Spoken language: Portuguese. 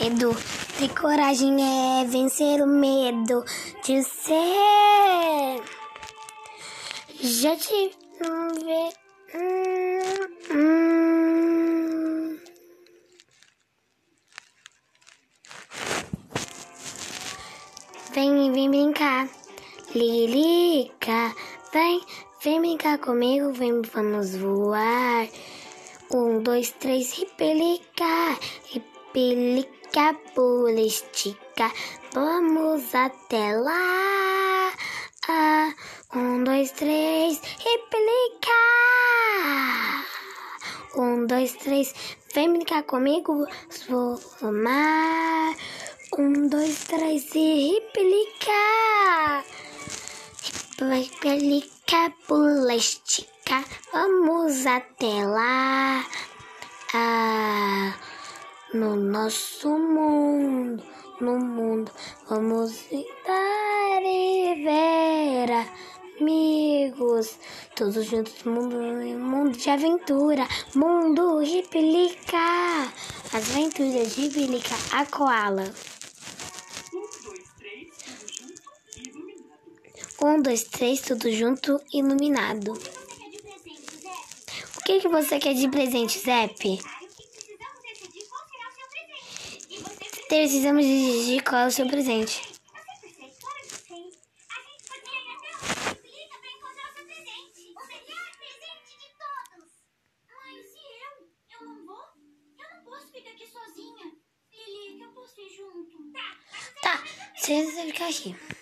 Ter coragem é vencer o medo de ser. Já. Hum, hum. Vem, vem brincar, Lilica. Vem, vem brincar comigo, vem, vamos voar. Um, dois, três, ripelica, ripelica, pula, estica. Vamos até lá. Ah, um, dois, três, ripelica. Um, dois, três, vem brincar comigo, vou amar. Um, dois, três e. Ripelica, pula, estica. Vamos até lá. No nosso mundo, no mundo, vamos dar e ver amigos. Todos juntos, mundo, mundo de aventura, mundo ripelica. As aventuras de Ripelica, a koala. Um, dois, três, tudo junto, iluminado. O que, que você quer de presente, Zep? Precisamos decidir qual é o seu presente. Tá, você ficar aqui.